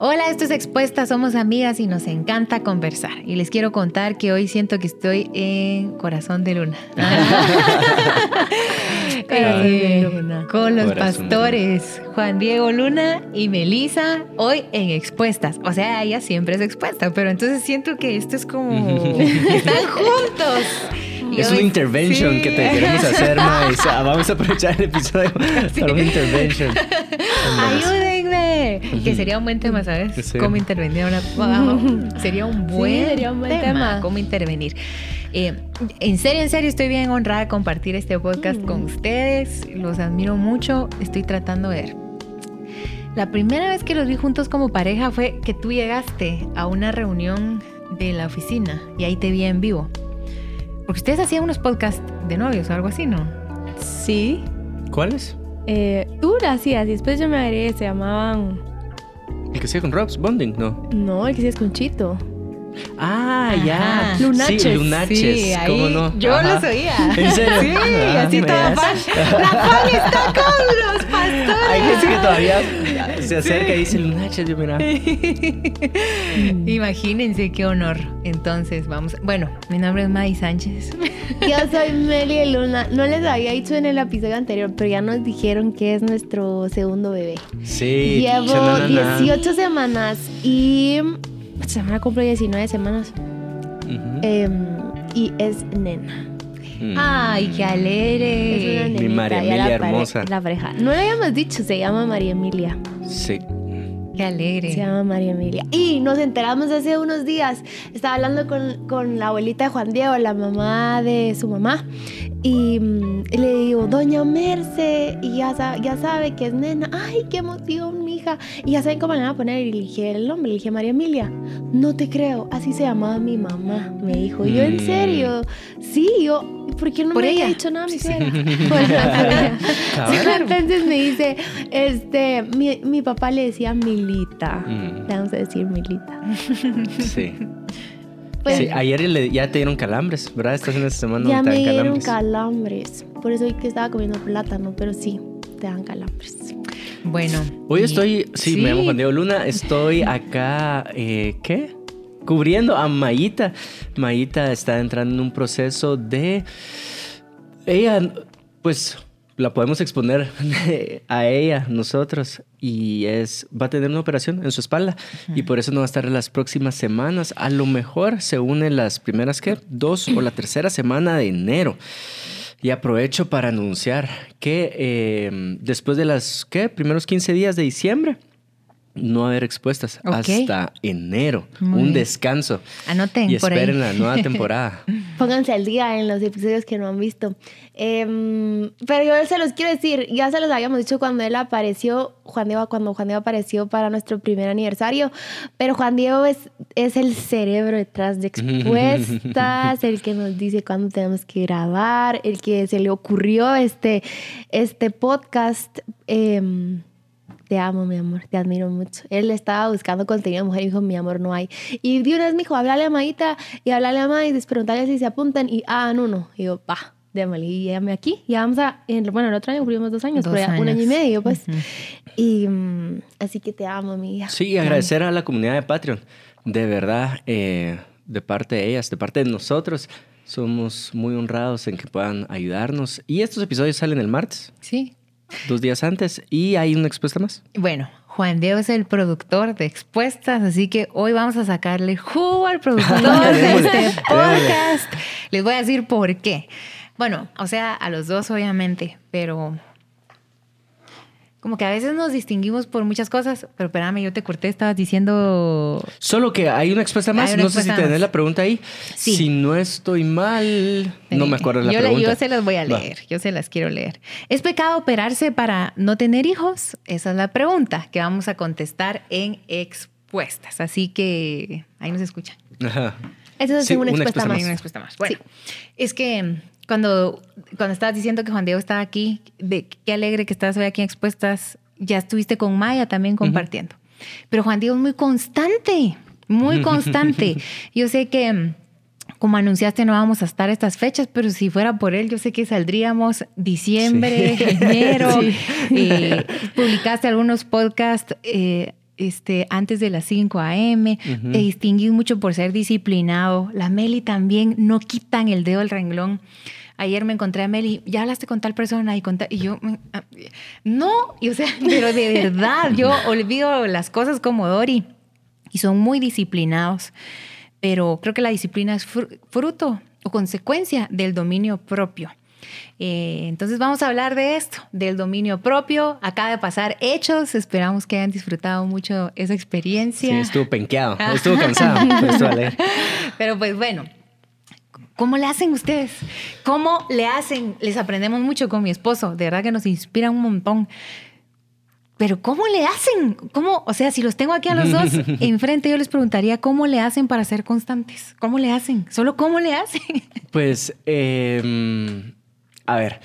Hola, esto es Expuesta, somos amigas y nos encanta conversar. Y les quiero contar que hoy siento que estoy en Corazón de Luna. Eh, con los pastores Juan Diego Luna y Melisa, hoy en Expuestas. O sea, ella siempre es expuesta, pero entonces siento que esto es como... Están juntos. Es una intervention que te queremos hacer, Maisa. Vamos a aprovechar el episodio para una intervention. Ayúdenme. Que sería un buen tema, ¿sabes? Cómo intervenir. Sería un buen, sería un buen tema. Cómo intervenir. Eh, en serio, en serio, estoy bien honrada de compartir este podcast con mm. ustedes. Los admiro mucho. Estoy tratando de ver. La primera vez que los vi juntos como pareja fue que tú llegaste a una reunión de la oficina y ahí te vi en vivo. Porque ustedes hacían unos podcasts de novios o algo así, ¿no? Sí. ¿Cuáles? Eh, tú lo hacías y después yo me agregué, se llamaban... ¿El que hacía con Robs? Bonding, ¿no? No, el que hacías con Chito. Ah, ya. Lunaches. Sí, Lunaches. Sí, ¿Cómo no? Yo lo oía. ¿En serio? Sí, ah, así toda fan. La fan está con los pastores. Hay gente que todavía se acerca y dice Lunaches, yo mira. Imagínense qué honor. Entonces, vamos. Bueno, mi nombre es May Sánchez. Yo soy Meli Luna. No les había dicho en el episodio anterior, pero ya nos dijeron que es nuestro segundo bebé. Sí. Llevo 18 semanas y semana cumplo 19 semanas. Em, y es nena. Mm. Ay, qué alegre. Es una Mi María Emilia hermosa. La pareja. No lo habíamos dicho, se llama María Emilia. Sí. Qué alegre. Se llama María Emilia. Y nos enteramos hace unos días. Estaba hablando con, con la abuelita de Juan Diego, la mamá de su mamá. Y, mm, le digo, Doña Merce, y ya sabe, ya sabe que es nena. Ay, qué emoción, mija. Y ya saben cómo le van a poner. Y le dije el nombre, le dije María Emilia. No te creo, así se llamaba mi mamá, me dijo. yo, ¿en mm. serio? Sí, yo, ¿por qué no me había dicho nada mi suegra? Entonces me dice, este, mi, mi, papá le decía Milita. Mm. Le vamos a decir Milita. Sí. Pues, sí, ayer ya te dieron calambres, ¿verdad? Estás en esta semana ya me dieron calambres. Por eso hoy que estaba comiendo plátano, pero sí, te dan calambres. Bueno. Hoy estoy, sí, me llamo Juan Diego Luna, estoy acá, eh, ¿qué? Cubriendo a Mayita. Mayita está entrando en un proceso de... Ella, pues la podemos exponer a ella, nosotros, y es, va a tener una operación en su espalda y por eso no va a estar en las próximas semanas. A lo mejor se une las primeras, ¿qué? Dos o la tercera semana de enero. Y aprovecho para anunciar que eh, después de las, ¿qué? Primeros 15 días de diciembre, no haber expuestas hasta enero. un descanso. Anoten. Y esperen la nueva temporada. Pónganse al día en los episodios que no han visto. Em, pero yo se los quiero decir, ya se los habíamos dicho cuando él apareció, Juan Diego, cuando Juan Diego apareció para nuestro primer aniversario. Pero Juan Diego es, es el cerebro detrás de expuestas, el que nos dice cuándo tenemos que grabar, el que se le ocurrió este, este podcast. Eh, te amo, mi amor, te admiro mucho. Él estaba buscando contenido de mujer y dijo, mi amor, no hay. Y de una vez me dijo, háblale a Maíta y háblale a Maíta, preguntarle si se apuntan y, ah, no, no. Y yo, pa, démosle, y llame aquí. Ya vamos a, bueno, el otro año cumplimos dos años, pero ya un año y medio, pues. Y mm, así que te amo, mi hija. Sí, agradecer a la comunidad de Patreon. De verdad, eh, de parte de ellas, de parte de nosotros. Somos muy honrados en que puedan ayudarnos. Y estos episodios salen el martes. Sí, dos días antes. ¿Y hay una expuesta más? Bueno, Juan Diego es el productor de expuestas, así que hoy vamos a sacarle jugo al productor de este podcast. Les voy a decir por qué. Bueno, o sea, a los dos obviamente, pero como que a veces nos distinguimos por muchas cosas, pero espérame, yo te corté, estabas diciendo... Solo que hay una expuesta más, no sé si tenés la pregunta ahí. Si no estoy mal, no me acuerdo la yo pregunta. yo se las voy a leer, yo se las quiero leer. ¿Es pecado operarse para no tener hijos? Esa es la pregunta que vamos a contestar en expuestas, así que ahí nos escuchan. Ajá. Esa es una, expuesta, más. Una expuesta más. Bueno, es que cuando, cuando estabas diciendo que Juan Diego estaba aquí, de qué alegre que estás hoy aquí en Expuestas, ya estuviste con Maya también compartiendo. Pero Juan Diego es muy constante, muy constante. Yo sé que mm, como anunciaste no vamos a estar estas fechas, pero si fuera por él, yo sé que saldríamos diciembre, enero. Eh, publicaste algunos podcasts. Eh, este, antes de las 5 a.m., te distinguís mucho por ser disciplinado. La Meli también no quitan el dedo del renglón. Ayer me encontré a Meli, ya hablaste con tal persona y, con y yo, mm, ah, no, y, o sea, pero de verdad, yo olvido las cosas como Dori y son muy disciplinados, pero creo que la disciplina es fruto o consecuencia del dominio propio. Eh, entonces vamos a hablar de esto, del dominio propio. Acaba de pasar hechos. Esperamos que hayan disfrutado mucho esa experiencia. Sí, estuvo penqueado, estuvo cansado. Pero pues bueno, ¿Cómo le hacen ustedes? ¿Cómo le hacen? Les aprendemos mucho con mi esposo, de verdad que nos inspira un montón. Pero ¿cómo le hacen? ¿Cómo? O sea, si los tengo aquí a los dos enfrente, yo les preguntaría cómo le hacen para ser constantes. ¿Cómo le hacen? Solo cómo le hacen. Pues eh, a ver,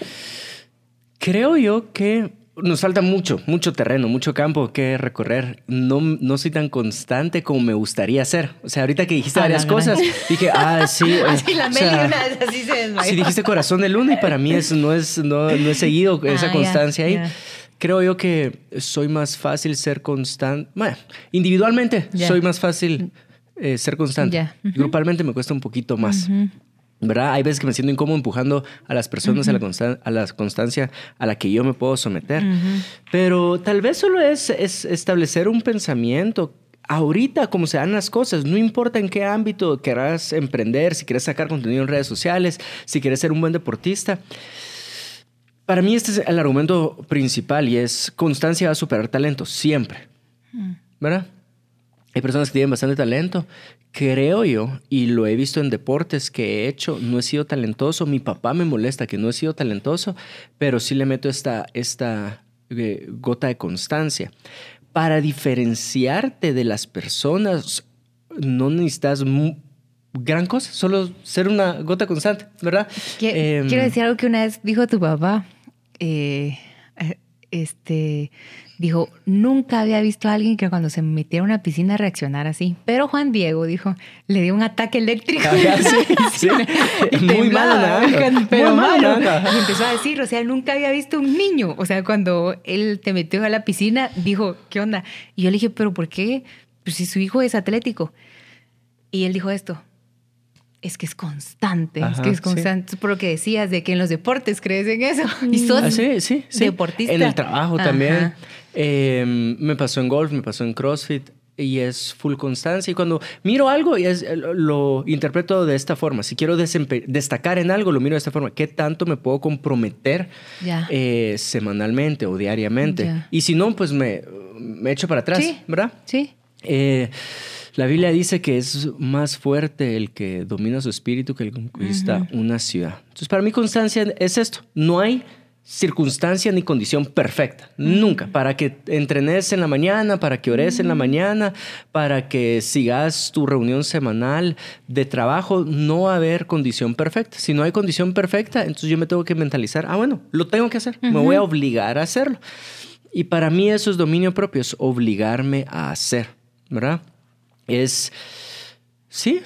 creo yo que nos falta mucho, mucho terreno, mucho campo que recorrer. No, no soy tan constante como me gustaría ser. O sea, ahorita que dijiste ah, varias cosas, dije, ah, sí. así la así se desmayó. Sí, dijiste corazón de luna y para mí eso no es, no, no he seguido esa ah, constancia ahí. Creo yo que soy más fácil ser constante. Bueno, individualmente soy más fácil eh, ser constante. Grupalmente me cuesta un poquito más. ¿Verdad? Hay veces que me siento incómodo empujando a las personas a, la a, la constancia a la que yo me puedo someter. Pero tal vez solo es, es establecer un pensamiento ahorita como se dan las cosas, no importa en qué ámbito querrás emprender, si quieres sacar contenido en redes sociales, si quieres ser un buen deportista. Para mí este es el argumento principal y es constancia va a superar talento, siempre. Mm. ¿Verdad? Hay personas que tienen bastante talento creo yo, y lo he visto en deportes que he hecho, no he sido talentoso. Mi papá me molesta que no he sido talentoso, pero sí le meto esta, esta eh, gota de constancia. Para diferenciarte de las personas, no necesitas gran cosa, solo ser una gota constante, ¿verdad? Em, quiero decir algo que una vez dijo tu papá. Eh, este dijo, nunca había visto a alguien que cuando se metiera a una piscina reaccionara así. Pero Juan Diego dijo, le dio un ataque eléctrico. Ah, sí, Muy malo, Pero malo. Y empezó a decir, o sea, nunca había visto un niño. O sea, cuando él te metió a la piscina, dijo, ¿qué onda? Y yo le dije, ¿pero por qué? Pues si su hijo es atlético. Y él dijo esto, es que es constante, es que es constante. Por lo que decías de que en los deportes crees en eso. Y sos ah, sí, sí, deportista. En el trabajo también. Em, me pasó en golf, me pasó en CrossFit y es full constancia. Y cuando miro algo, es, lo interpreto de esta forma. Si quiero destacar en algo, lo miro de esta forma. ¿Qué tanto me puedo comprometer eh, semanalmente o diariamente? Y si no, pues me, me echo para atrás, ¿verdad? Sí. Eh, la Biblia dice que es más fuerte el que domina su espíritu que el que conquista una ciudad. Entonces, para mí constancia es esto. No hay circunstancia ni condición perfecta. Nunca. Para que entrenes en la mañana, para que ores en la mañana, para que sigas tu reunión semanal de trabajo, no va a haber condición perfecta. Si no hay condición perfecta, entonces yo me tengo que mentalizar, ah, bueno, lo tengo que hacer, me voy a obligar a hacerlo. Y para mí eso es dominio propio, es obligarme a hacer, ¿verdad? Es, sí,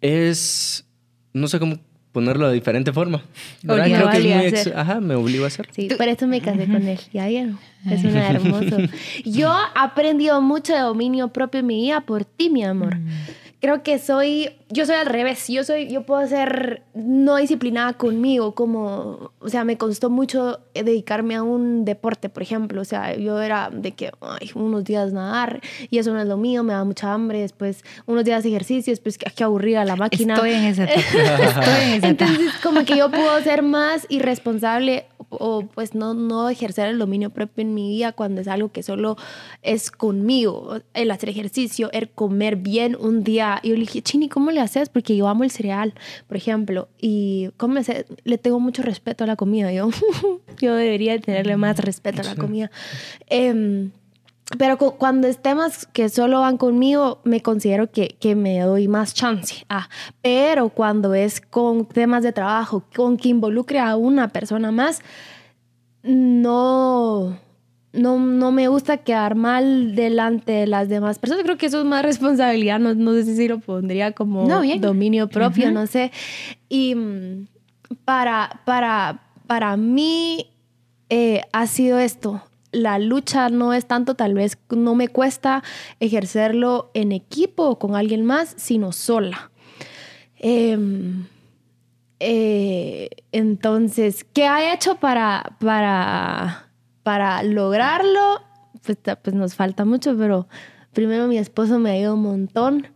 es, no sé cómo ponerlo de diferente forma. Creo que es muy ajá, me obligo a hacer. Sí, por eso me casé con él. Ya vieron, es un hermoso. Yo he aprendido mucho de dominio propio en mi vida por ti, mi amor. Creo que soy, yo soy al revés, yo soy, yo puedo ser no disciplinada conmigo, como, o sea, me costó mucho dedicarme a un deporte, por ejemplo, o sea, yo era de que ay, unos días nadar y eso no es lo mío, me da mucha hambre, después unos días ejercicio, después que, que aburrir a la máquina. Estoy en esa Estoy en esa Entonces, como que yo puedo ser más irresponsable o pues no, no ejercer el dominio propio en mi vida cuando es algo que solo es conmigo, el hacer ejercicio, el comer bien un día. Y yo le dije, Chini, ¿cómo le haces? Porque yo amo el cereal, por ejemplo, y ¿cómo le, le tengo mucho respeto a la comida. Yo, yo debería tenerle más respeto a la comida. Eh, pero cuando es temas que solo van conmigo, me considero que, que me doy más chance. Ah, pero cuando es con temas de trabajo, con que involucre a una persona más, no, no, no me gusta quedar mal delante de las demás personas. Creo que eso es más responsabilidad. No, no sé si lo pondría como dominio propio, no sé. Y mm, para, para, para mí eh, ha sido esto la lucha no es tanto, tal vez no me cuesta ejercerlo en equipo o con alguien más, sino sola. Em, eh, entonces, ¿qué ha hecho para, para, para lograrlo? Pues, pues, nos falta mucho, pero primero mi esposo me ha ido un montón.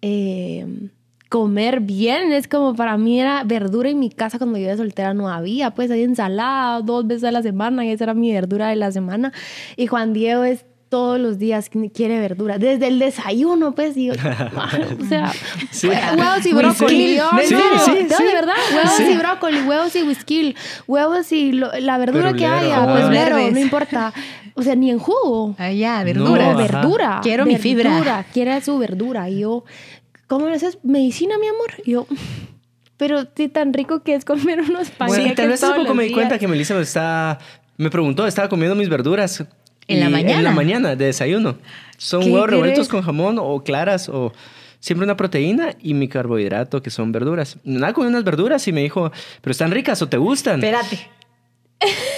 Em, comer bien. Es como para mí era verdura en mi casa cuando yo era soltera no había. Pues hay ensalada dos veces a la semana y esa era mi verdura de la semana. Y Juan Diego es todos los días quiere verdura. Desde el desayuno, pues, y o sea, huevos y brócoli. sí, sí, de verdad, huevos y brócoli, huevos y whisky, huevos y la verdura que haya, pues, no importa. O sea, ni en jugo. Ah, ya, verdura. verdura. Quiero mi fibra. Quiere su verdura. Y yo, ¿cómo le haces? ¿Medicina, mi amor? Y yo, pero sí, tan rico que es comer unos panes. Sí, tal vez hace poco me di cuenta que Melissa me está, me preguntó, estaba comiendo mis verduras. ¿En la mañana? En la mañana, de desayuno. Son huevos revueltos con jamón o claras o siempre una proteína y mi carbohidrato, que son verduras. Nada, con unas verduras y me dijo, ¿pero están ricas o te gustan? Espérate.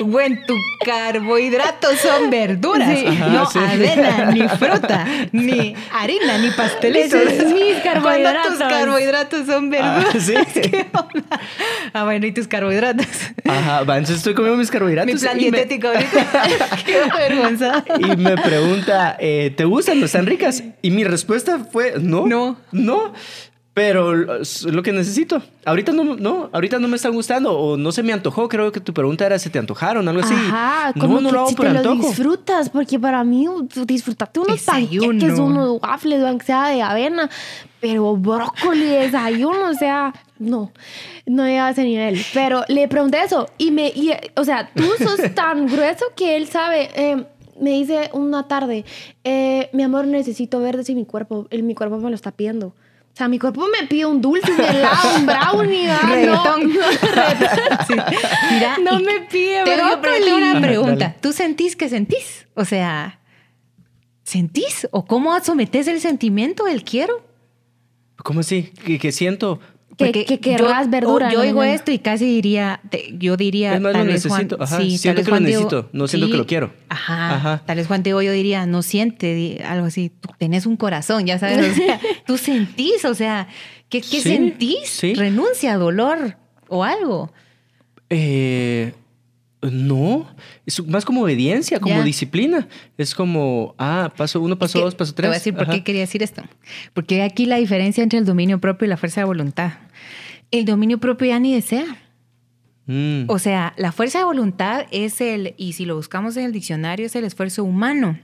Bueno, tu carbohidratos son verduras, no avena, ni fruta, ni harina, ni pastelitos. mis carbohidratos. tus carbohidratos son verduras. Ah, ¿sí? ah, bueno, ¿y tus carbohidratos? Ajá, va, entonces estoy comiendo mis carbohidratos. Mi plan dietético ahorita. Qué vergüenza. Y me pregunta, eh, ¿te gustan? ¿No están ricas? Y mi respuesta fue, no. No. No. Pero es lo que necesito. Ahorita no, no, ahorita no me están gustando o no se me antojó. Creo que tu pregunta era si te antojaron, algo así. Ajá, como no, que lo hago si te lo disfrutas, porque para mí disfrutarte unos panqueques, unos waffles, aunque sea de avena, pero brócoli, desayuno, o sea, no, no llega a ese nivel. Pero le pregunté eso y me, o sea, tú sos tan grueso que él sabe. Eh, me dice una tarde, eh, mi amor, necesito verdes y mi cuerpo, el, mi cuerpo me lo está pidiendo. O sea, mi cuerpo me pide un dulce, un helado, un brownie, no, no, sí. Mira, no me pide Te voy a una pregunta. ¿Tú sentís que sentís? O sea, ¿sentís? ¿O cómo sometes el sentimiento del quiero? ¿Cómo así? ¿Que, siento? Que, que querrás verdura. Yo oigo esto y casi diría, yo diría. Es más, lo necesito. Ajá, sí, siento que lo necesito, no siento que lo quiero. Ajá, ajá. Tal vez Juan Diego yo diría, no siente algo así. Tú tenés un corazón, ya sabes. O sea, tú sentís, o sea, ¿qué, qué sentís? Renuncia, dolor o algo. Eh. No, es más como obediencia, como disciplina. Es como, ah, paso uno, paso dos, paso tres. Te voy a decir por qué quería decir esto. Porque aquí la diferencia entre el dominio propio y la fuerza de voluntad. El dominio propio ya ni desea. Mm. O sea, la fuerza de voluntad es el, y si lo buscamos en el diccionario, es el esfuerzo humano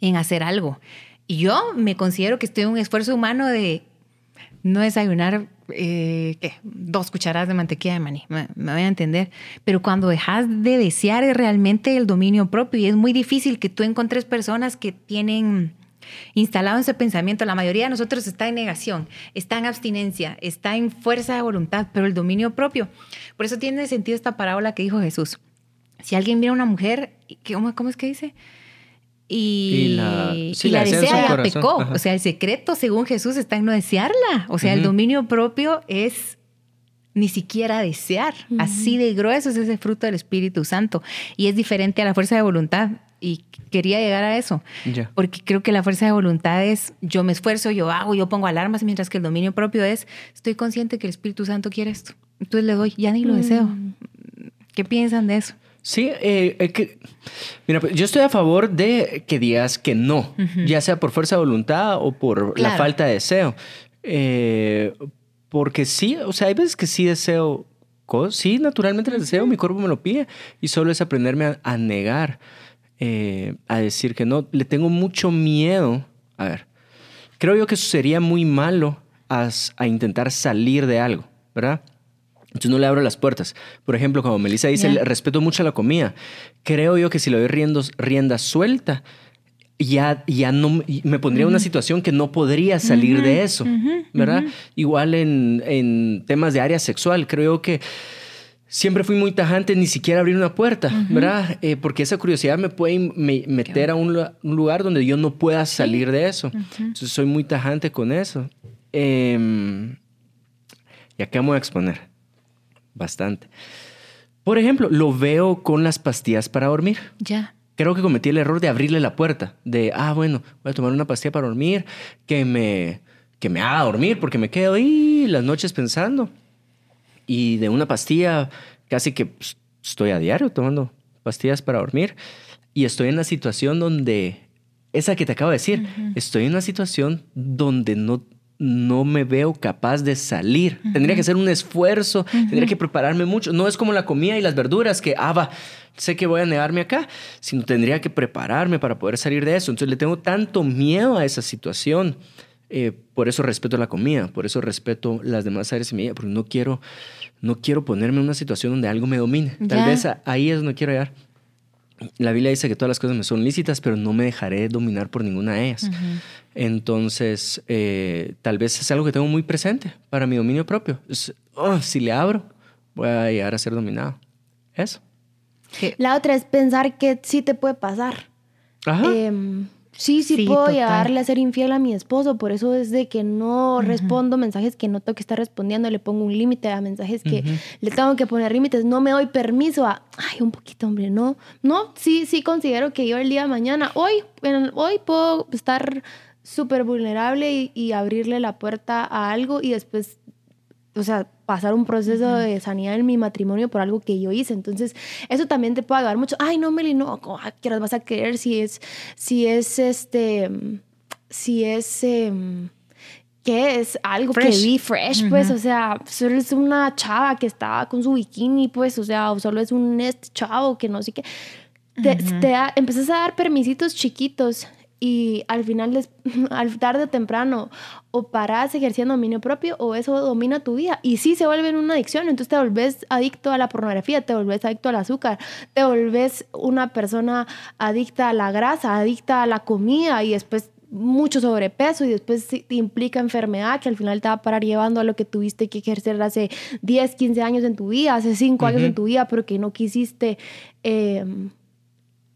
en hacer algo. Y yo me considero que estoy en un esfuerzo humano de no desayunar eh, ¿qué? dos cucharadas de mantequilla de maní, me, voy a entender. Pero cuando dejas de desear es realmente el dominio propio y es muy difícil que tú encontres personas que tienen instalado ese pensamiento. La mayoría de nosotros está en negación, está en abstinencia, está en fuerza de voluntad, pero el dominio propio. Por eso tiene sentido esta parábola que dijo Jesús. Si alguien mira a una mujer, ¿cómo, cómo es que dice? Y, la, desea ya pecó. O sea, el secreto, según Jesús, está en no desearla. O sea, el dominio propio es ni siquiera desear. Así de grueso es ese fruto del Espíritu Santo. Y es diferente a la fuerza de voluntad. Y quería llegar a eso. Porque creo que la fuerza de voluntad es yo me esfuerzo, yo hago, yo pongo alarmas, mientras que el dominio propio es estoy consciente que el Espíritu Santo quiere esto. Entonces le doy, ya ni lo deseo. Mm. ¿Qué piensan de eso? Sí, eh, eh, que, mira, pues, yo estoy a favor de que digas que no, ya sea por fuerza de voluntad o por la falta de deseo. Eh, porque sí, o sea, hay veces que sí deseo cosas, sí, naturalmente les deseo, mi cuerpo me lo pide y solo es aprenderme a, negar, a decir que no. Le tengo mucho miedo. A ver, creo yo que eso sería muy malo a intentar salir de algo, ¿verdad? Entonces no le abro las puertas. Por ejemplo, como Melissa dice, respeto mucho la comida. Creo yo que si le doy rienda suelta, ya, ya no me pondría en una situación que no podría salir de eso, ¿verdad? Igual en, temas de área sexual, creo que siempre fui muy tajante, ni siquiera abrir una puerta, ¿verdad? Eh, porque esa curiosidad me puede meter a un, lugar donde yo no pueda salir de eso. Entonces soy muy tajante con eso. Eh, y acá me voy a exponer bastante. Por ejemplo, lo veo con las pastillas para dormir. Ya. Creo que cometí el error de abrirle la puerta, de, ah, bueno, voy a tomar una pastilla para dormir, que me, que me haga dormir, porque me quedo ahí las noches pensando. Y de una pastilla, casi que pues, estoy a diario tomando pastillas para dormir. Y estoy en la situación donde, esa que te acabo de decir, estoy en una situación donde no no me veo capaz de salir. Tendría que hacer un esfuerzo, tendría que prepararme mucho. No es como la comida y las verduras que, ah, va, sé que voy a negarme acá, sino tendría que prepararme para poder salir de eso. Entonces le tengo tanto miedo a esa situación. Eh, por eso respeto la comida, por eso respeto las demás áreas de mi vida, porque no quiero, no quiero ponerme en una situación donde algo me domine. Tal vez ahí es donde quiero llegar. La Biblia dice que todas las cosas me son lícitas, pero no me dejaré dominar por ninguna de ellas. Entonces, eh, tal vez es algo que tengo muy presente para mi dominio propio. Oh, si le abro, voy a llegar a ser dominado. Eso. La otra es pensar que sí te puede pasar. Ajá. Em, Sí, sí, puedo llegarle a ser infiel a mi esposo, por eso es de que no respondo mensajes que no tengo que estar respondiendo, le pongo un límite a mensajes que le tengo que poner límites, no me doy permiso a, ay, un poquito, hombre, no, no, sí, sí considero que yo el día de mañana, hoy, hoy puedo estar súper vulnerable y abrirle la puerta a algo y después o sea, pasar un proceso de sanidad en mi matrimonio por algo que yo hice. Entonces, eso también te puede ayudar mucho. Ay, no, Meli, no, ¿qué vas a querer si es, si es este, si es, ¿qué es? Algo que vi fresh, pues, o sea, solo es una chava que estaba con su bikini, pues, o sea, o solo es un este chavo que no sé qué. Te, te empezás a dar permisitos chiquitos y al final, al tarde o temprano, o paras ejerciendo dominio propio o eso domina tu vida. Y sí se vuelve una adicción, entonces te volvés adicto a la pornografía, te volvés adicto al azúcar, te volvés una persona adicta a la grasa, adicta a la comida y después mucho sobrepeso y después te implica enfermedad que al final te va a parar llevando a lo que tuviste que ejercer hace 10, 15 años en tu vida, hace 5 años en tu vida, pero que no quisiste em,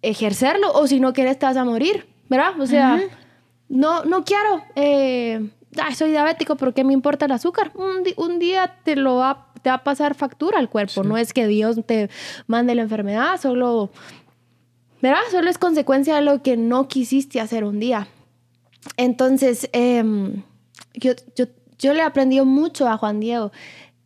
ejercerlo o si no quieres te vas a morir ¿verdad? O sea, no, no quiero, eh, soy diabético, pero ¿qué me importa el azúcar? Un, día te lo va, te va a pasar factura al cuerpo, no es que Dios te mande la enfermedad, solo, ¿verdad? Solo es consecuencia de lo que no quisiste hacer un día. Entonces, em, yo, yo, yo le he aprendido mucho a Juan Diego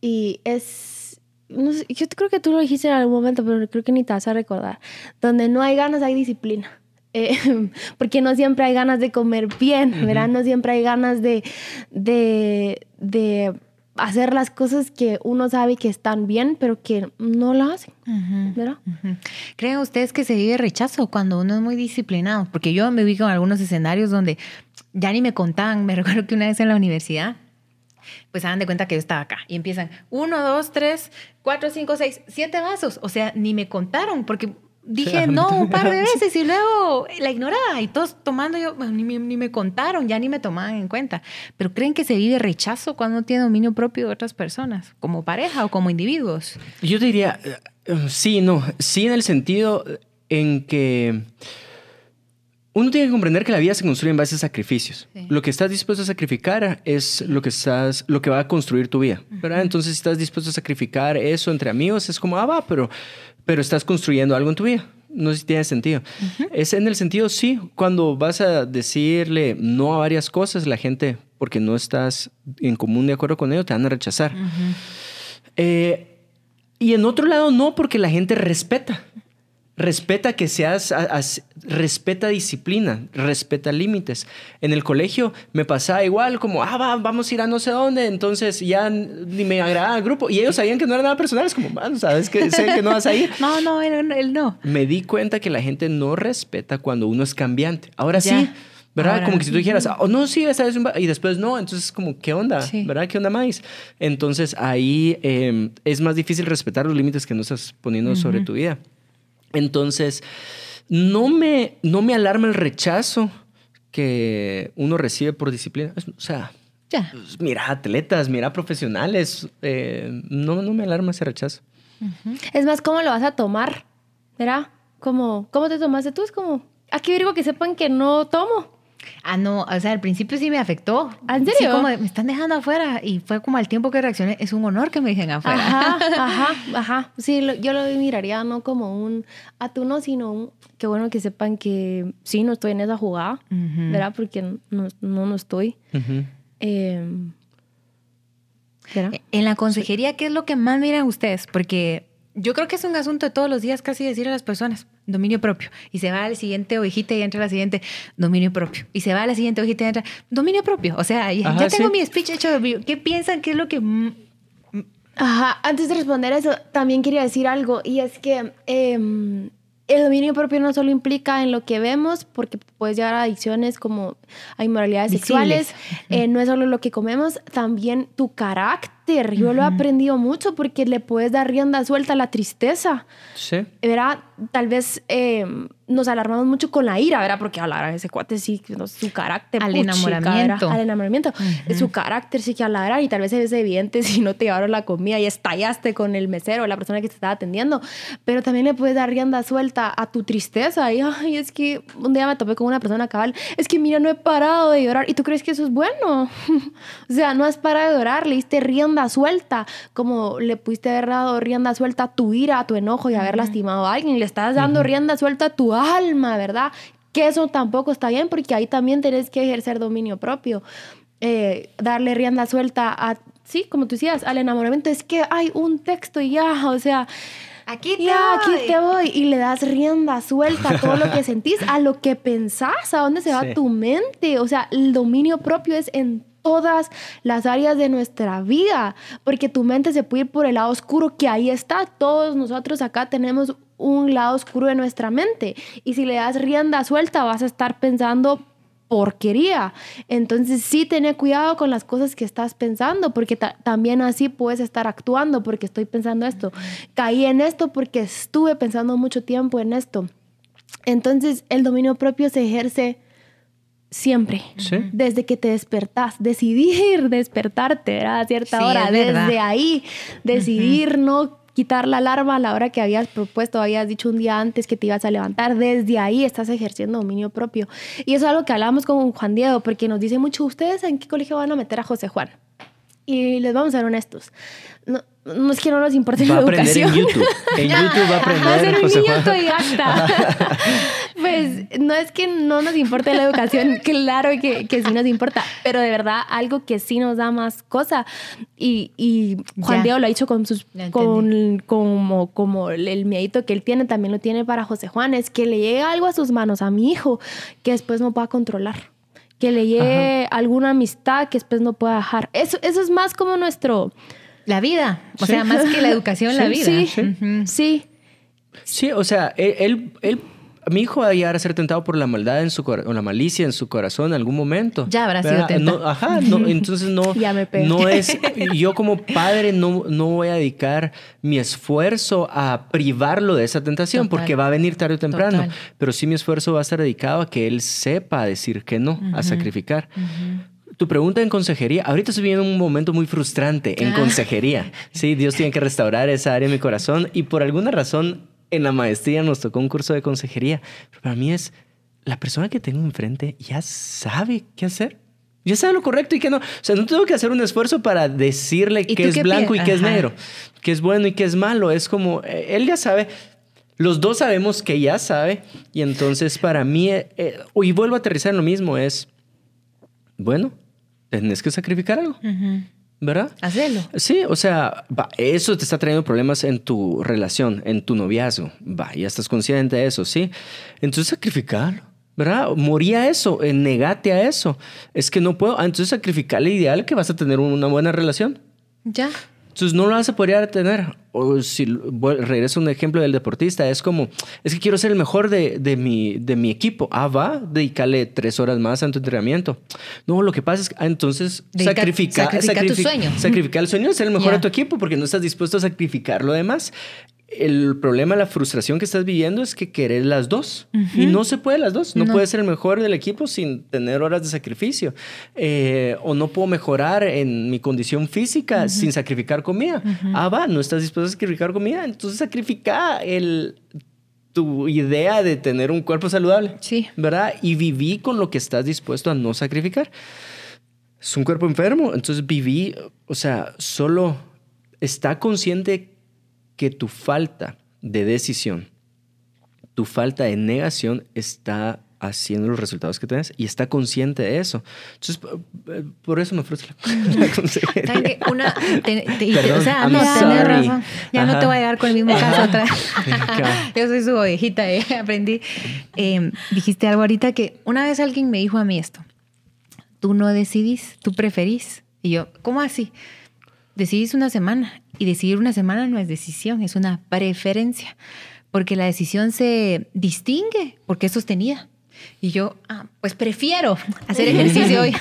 y es no sé, yo creo que tú lo dijiste en algún momento, pero creo que ni te vas a recordar. Donde no hay ganas, hay disciplina. Eh, porque no siempre hay ganas de comer bien, ¿verdad? No siempre hay ganas de, de, hacer las cosas que uno sabe que están bien, pero que no lo hacen, ¿verdad? ¿Creen ustedes que se vive rechazo cuando uno es muy disciplinado? Porque yo me vi con algunos escenarios donde ya ni me contaban, me recuerdo que una vez en la universidad, pues hagan de cuenta que yo estaba acá y empiezan uno, dos, tres, cuatro, cinco, seis, siete vasos. O sea, ni me contaron porque dije no un par de veces y luego la ignoraba y todos tomando yo, ni, ni, me contaron, ya ni me tomaban en cuenta. Pero creen que se vive rechazo cuando tiene dominio propio de otras personas, como pareja o como individuos. Yo diría, eh, sí, no, sí en el sentido en que uno tiene que comprender que la vida se construye en base a sacrificios. Lo que estás dispuesto a sacrificar es lo que estás, lo que va a construir tu vida, ¿verdad? Entonces, si estás dispuesto a sacrificar eso entre amigos, es como, ah, va, pero pero estás construyendo algo en tu vida. No sé si tiene sentido. Es en el sentido, sí, cuando vas a decirle no a varias cosas, la gente, porque no estás en común de acuerdo con ello, te van a rechazar. Eh, y en otro lado, no, porque la gente respeta. Respeta que seas, respeta disciplina, respeta límites. En el colegio me pasaba igual, como, ah, vamos a ir a no sé dónde, entonces ya ni me agradaba el grupo. Y ellos sabían que no era nada personal, es como, bueno, sabes que sé que no vas a ir. no, no, él, no. Me di cuenta que la gente no respeta cuando uno es cambiante. Ahora sí. ¿verdad? como que si tú dijeras, oh, no, sí, esa es un... Y después no, entonces como, ¿qué onda? ¿Verdad? ¿Qué onda más? Entonces ahí em, es más difícil respetar los límites que no estás poniendo sobre tu vida. Entonces, no me, no me alarma el rechazo que uno recibe por disciplina. O sea, pues, mira atletas, mira profesionales. Eh, no, no me alarma ese rechazo. Es más, ¿cómo lo vas a tomar? Como, ¿Cómo te tomaste tú? Es como, aquí digo que sepan que no tomo. Ah, no, o sea, al principio sí me afectó. ¿En serio? Sí, como me están dejando afuera. Y fue como al tiempo que reaccioné, es un honor que me dejen afuera. Ajá, ajá, ajá. Sí, yo lo miraría no como un atuno, sino un, qué bueno que sepan que sí, no estoy en esa jugada, ¿verdad? Porque no, no, no estoy. Em, en la consejería, ¿qué es lo que más miran ustedes? Porque yo creo que es un asunto de todos los días casi decir a las personas, dominio propio. Y se va a la siguiente ovejita y entra la siguiente, dominio propio. Y se va a la siguiente ovejita y entra, dominio propio. O sea, ya, tengo mi speech hecho. ¿Qué piensan? ¿Qué es lo que... Ajá, antes de responder eso, también quería decir algo. Y es que em, el dominio propio no solo implica en lo que vemos, porque puedes llegar a adicciones como a inmoralidades sexuales, eh, no es solo lo que comemos, también tu carácter. Yo lo he aprendido mucho porque le puedes dar rienda suelta a la tristeza. Sí. Verá, tal vez eh, nos alarmamos mucho con la ira, ¿verdad? Porque hablar a ese cuate sí, su carácter. Al enamoramiento. Al enamoramiento. Su carácter sí que hablar y tal vez es evidente si no te llevaron la comida y estallaste con el mesero, la persona que te estaba atendiendo. Pero también le puedes dar rienda suelta a tu tristeza. Y ay, es que un día me topé con una persona cabal. Es que mira, no he parado de llorar. ¿Y tú crees que eso es bueno? o sea, no has parado de llorar, le diste rienda suelta. Como le pudiste haber dado rienda suelta a tu ira, a tu enojo y haber lastimado a alguien. Le estás dando rienda suelta a tu alma, ¿verdad? Que eso tampoco está bien porque ahí también tenés que ejercer dominio propio. Eh, darle rienda suelta a, sí, como tú decías, al enamoramiento. Es que hay un texto y ya, o sea, aquí te ya, voy. aquí te voy. Y le das rienda suelta a todo lo que sentís, a lo que pensás, a dónde se va tu mente. O sea, el dominio propio es en todas las áreas de nuestra vida, porque tu mente se puede ir por el lado oscuro que ahí está. Todos nosotros acá tenemos un lado oscuro de nuestra mente. Y si le das rienda suelta, vas a estar pensando porquería. Entonces sí, ten cuidado con las cosas que estás pensando, porque también así puedes estar actuando, porque estoy pensando esto. Caí en esto porque estuve pensando mucho tiempo en esto. Entonces el dominio propio se ejerce siempre, desde que te despertás, decidir despertarte a cierta hora, desde ahí, decidir no quitar la alarma a la hora que habías propuesto, habías dicho un día antes que te ibas a levantar, desde ahí estás ejerciendo dominio propio. Y eso es algo que hablamos con Juan Diego, porque nos dice mucho, ¿ustedes en qué colegio van a meter a José Juan? Y les vamos a ser honestos. No, no es que no nos importe va la a aprender educación. En YouTube. En YouTube va a aprender. Va a ser un niño pues no es que no nos importe la educación, claro que, que sí nos importa, pero de verdad algo que sí nos da más cosa. Y, y Juan Diego lo ha dicho con sus, con, como, como el miedito que él tiene, también lo tiene para José Juan, es que le llegue algo a sus manos, a mi hijo, que después no pueda controlar que le llegue alguna amistad que después no pueda dejar. Eso, eso es más como nuestro, la vida, o sea, más que la educación, la vida. Sí, sí. Sí, o sea, él, él, mi hijo va a llegar a ser tentado por la maldad en su o la malicia en su corazón en algún momento. Ya habrá sido tentado. No, ajá, no, entonces no, no es, yo como padre no, no voy a dedicar mi esfuerzo a privarlo de esa tentación porque va a venir tarde o temprano, pero sí mi esfuerzo va a estar dedicado a que él sepa decir que no, a sacrificar tu pregunta en consejería, ahorita estoy viviendo un momento muy frustrante en ah. consejería. Sí, Dios tiene que restaurar esa área de mi corazón y por alguna razón en la maestría nos tocó un curso de consejería. Pero para mí es, la persona que tengo enfrente ya sabe qué hacer. Ya sabe lo correcto y qué no. O sea, no tengo que hacer un esfuerzo para decirle que es blanco y que es negro, que es bueno y que es malo. Es como, eh, él ya sabe. Los dos sabemos que ya sabe. Y entonces para mí, eh, eh, y vuelvo a aterrizar en lo mismo, es, bueno, tenés que sacrificar algo. ¿Verdad? Hacerlo. Sí, o sea, eso te está trayendo problemas en tu relación, en tu noviazgo. Va, ya estás consciente de eso, ¿sí? Entonces sacrificarlo, ¿verdad? Moría eso, eh, negate a eso. Es que no puedo. Ah, entonces sacrificar el ideal que vas a tener una buena relación. Ya. Entonces no lo vas a poder tener. O si regreso a un ejemplo del deportista, es como, es que quiero ser el mejor de, de, mi, de mi equipo. Ah, va, dedicarle tres horas más a tu entrenamiento. No, lo que pasa es que ah, entonces sacrificar sacrifica, tu sueño. Sacrificar el sueño de ser el mejor de tu equipo porque no estás dispuesto a sacrificar lo demás el problema, la frustración que estás viviendo es que querés las dos y no se puede las dos. No, puedes ser el mejor del equipo sin tener horas de sacrificio. Eh, o no puedo mejorar en mi condición física sin sacrificar comida. Ah, va, no estás dispuesto a sacrificar comida. Entonces sacrifica el tu idea de tener un cuerpo saludable. Sí. ¿Verdad? Y viví con lo que estás dispuesto a no sacrificar. Es un cuerpo enfermo, entonces viví, o sea, solo está consciente que tu falta de decisión, tu falta de negación está haciendo los resultados que tienes y está consciente de eso. Entonces, por eso me frustra la consejería. Una, o sea, no, tenés razón. Ya no te voy a llegar con el mismo caso otra Yo soy su ovejita, eh, aprendí. Em, dijiste algo ahorita que una vez alguien me dijo a mí esto. Tú no decidís, tú preferís. Y yo, ¿cómo así? Decidís una semana y decidir una semana no es decisión, es una preferencia. Porque la decisión se distingue porque es sostenida. Y yo, ah, pues prefiero hacer ejercicio hoy.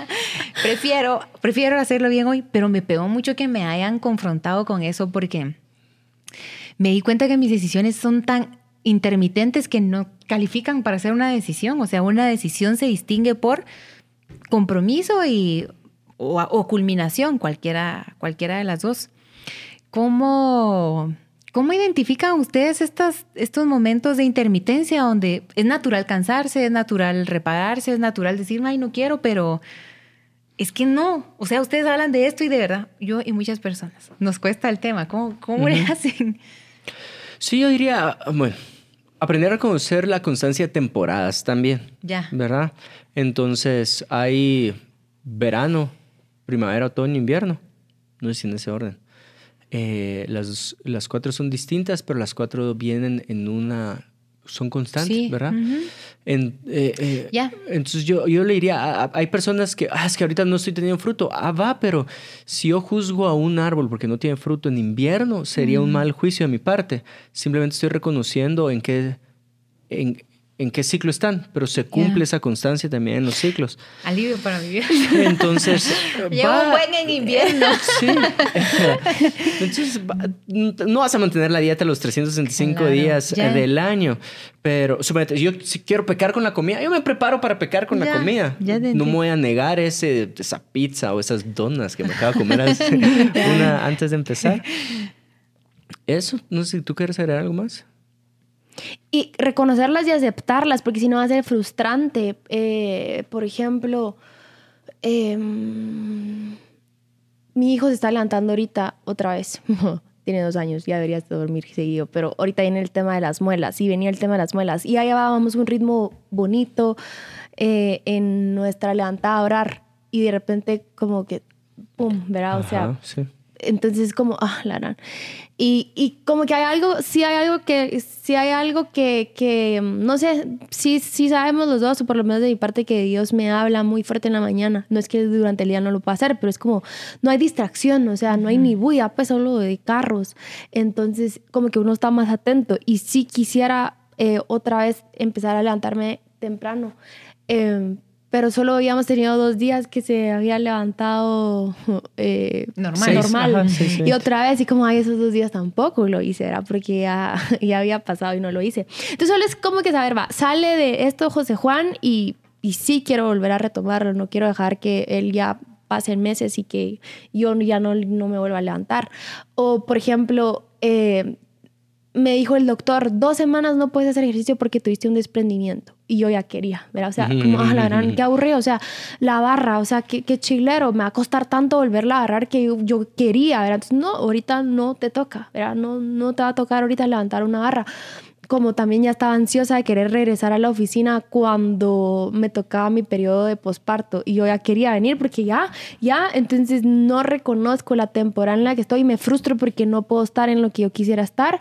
prefiero, prefiero hacerlo bien hoy, pero me pegó mucho que me hayan confrontado con eso porque me di cuenta que mis decisiones son tan intermitentes que no califican para hacer una decisión. O sea, una decisión se distingue por compromiso y, o, culminación, cualquiera, cualquiera de las dos. ¿Cómo, ¿Cómo identifican ustedes estas, estos momentos de intermitencia donde es natural cansarse, es natural repararse, es natural decir, ay, no quiero, pero es que no. O sea, ustedes hablan de esto y de verdad, yo y muchas personas, nos cuesta el tema. ¿Cómo, cómo le hacen? Sí, yo diría, bueno, aprender a conocer la constancia de temporadas también. Ya. ¿Verdad? Entonces, hay verano, primavera, otoño, invierno. No es en ese orden. Eh, las, las cuatro son distintas, pero las cuatro vienen en una son constantes, ¿verdad? en, eh, eh, Entonces yo, yo le diría, hay personas que, ah, es que ahorita no estoy teniendo fruto. Ah, va, pero si yo juzgo a un árbol porque no tiene fruto en invierno, sería un mal juicio de mi parte. Simplemente estoy reconociendo en qué, en, en qué ciclo están, pero se cumple esa constancia también en los ciclos. Alivio para vivir. Entonces. Lleva un buen en invierno. Sí. Entonces, no vas a mantener la dieta los 365 días del año, pero yo si quiero pecar con la comida, yo me preparo para pecar con la comida. no me voy a negar ese, esa pizza o esas donas que me acabo de comer una antes de empezar. Eso, no sé si tú quieres agregar algo más. Y reconocerlas y aceptarlas, porque si no va a ser frustrante. Eh, por ejemplo, em, mi hijo se está levantando ahorita otra vez. Tiene dos años, ya debería dormir seguido, pero ahorita viene el tema de las muelas, y venía el tema de las muelas, y ahí vamos un ritmo bonito eh, en nuestra levantada a orar, y de repente como que, pum, ¿verdad? O sea, entonces como, ah, la Y, y como que hay algo, sí hay algo que, sí hay algo que, que no sé, sí, sí sabemos los dos, o por lo menos de mi parte, que Dios me habla muy fuerte en la mañana. No es que durante el día no lo pueda hacer, pero es como, no hay distracción, o sea, no hay ni bulla, pues solo de carros. Entonces, como que uno está más atento. Y sí quisiera eh, otra vez empezar a levantarme temprano. Eh, pero solo habíamos tenido dos días que se había levantado eh, normal. normal. Y otra vez, y como, hay esos dos días tampoco lo hice, era porque ya, ya había pasado y no lo hice. Entonces solo es como que saber, va, sale de esto José Juan y, y sí quiero volver a retomarlo, no quiero dejar que él ya pasen meses y que yo ya no, no me vuelva a levantar. O, por ejemplo, eh, me dijo el doctor, dos semanas no puedes hacer ejercicio porque tuviste un desprendimiento. Y yo ya quería, ¿verdad? O sea, como, ah, la gran, qué aburrido. O sea, la barra, o sea, qué, qué, chilero. Me va a costar tanto volverla a agarrar que yo, quería, ¿verdad? Entonces, no, ahorita no te toca, ¿verdad? No, no te va a tocar ahorita levantar una barra. Como también ya estaba ansiosa de querer regresar a la oficina cuando me tocaba mi periodo de posparto. Y yo ya quería venir porque ya, ya, entonces no reconozco la temporada en la que estoy y me frustro porque no puedo estar en lo que yo quisiera estar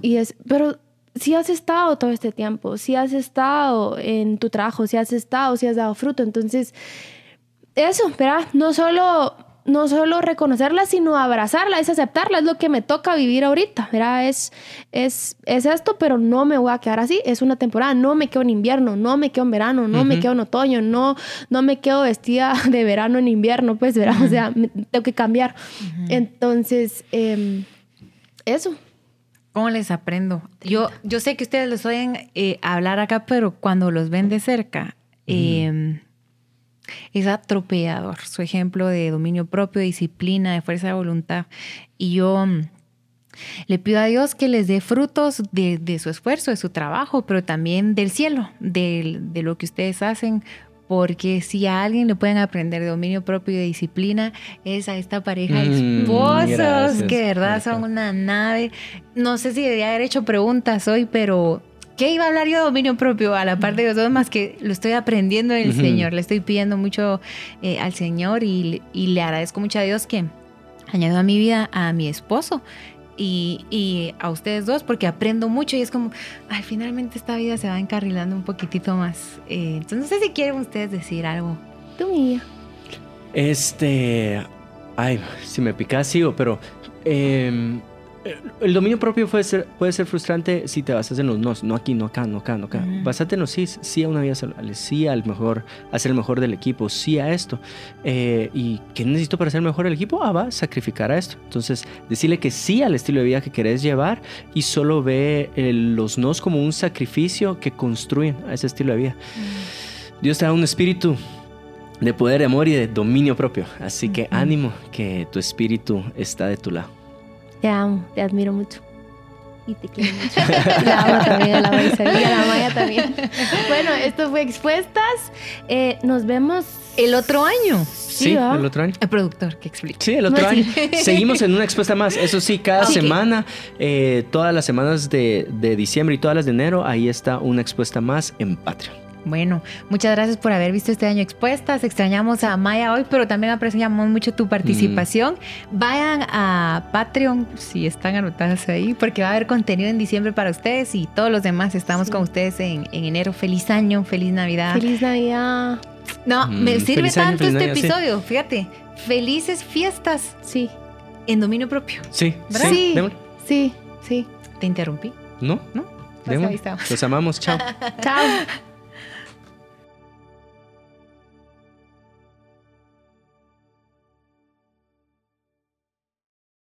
y es, pero si has estado todo este tiempo, si has estado en tu trabajo, si has estado, si has dado fruto, entonces eso, ¿verdad? No solo no solo reconocerla, sino abrazarla, es aceptarla, es lo que me toca vivir ahorita, ¿verdad? Es, es, es esto, pero no me voy a quedar así, es una temporada, no me quedo en invierno, no me quedo en verano, no me quedo en otoño, no, no me quedo vestida de verano en invierno, pues, ¿verdad? O sea, tengo que cambiar. Entonces, em, eso. ¿Cómo les aprendo? Yo, yo sé que ustedes los oyen eh, hablar acá, pero cuando los ven de cerca, em, es atropellador. Su ejemplo de dominio propio, disciplina, de fuerza de voluntad. Y yo, Le pido a Dios que les dé frutos de, su esfuerzo, de su trabajo, pero también del cielo, de, de lo que ustedes hacen porque si a alguien le pueden aprender de dominio propio y de disciplina es a esta pareja de mm, esposos que de verdad son una nave. No sé si debería haber hecho preguntas hoy, pero ¿qué iba a hablar yo de dominio propio a la parte de los dos? Más que lo estoy aprendiendo del Señor, le estoy pidiendo mucho eh, al Señor y, y le agradezco mucho a Dios que añadió a mi vida a mi esposo y, a ustedes dos porque aprendo mucho y es como, ay, finalmente esta vida se va encarrilando un poquitito más. Eh, entonces no sé si quieren ustedes decir algo. Tú mía. Este, ay, si me picas sigo, pero eh, el dominio propio puede ser, puede ser frustrante si te basas en los no, no aquí, no acá, no acá, no acá. Basate en los sí, sí a una vida saludable, sí al mejor, a ser el mejor del equipo, sí a esto. Eh, ¿Y qué necesito para ser el mejor del equipo? Ah, va, sacrificar a esto. Entonces, decirle que sí al estilo de vida que querés llevar y solo ve eh, los nos como un sacrificio que construyen a ese estilo de vida. Dios te da un espíritu de poder, de amor y de dominio propio. Así que ánimo que tu espíritu está de tu lado. Te amo, te admiro mucho. Y te quiero mucho. la amo también, a la Marisa y a la Maya también. Bueno, esto fue Expuestas. Eh, nos vemos el otro año. Sí, el otro año. El productor que explica. Sí, el otro año. Seguimos en una expuesta más. Eso sí, cada semana, eh, todas las semanas de, de diciembre y todas las de enero, ahí está una expuesta más en Patreon. Bueno, muchas gracias por haber visto este año expuestas. Extrañamos a Maya hoy, pero también apreciamos mucho tu participación. Mm. Vayan a Patreon si están anotadas ahí, porque va a haber contenido en diciembre para ustedes y todos los demás. Estamos con ustedes en, enero. Feliz año, feliz Navidad. Feliz Navidad. No, mm, me sirve tanto este episodio, fíjate. Felices fiestas. Sí. En dominio propio. Sí. ¿Verdad? Sí. Sí, sí. ¿Te interrumpí? No. ¿No? Pues Los amamos. Chao. Chao.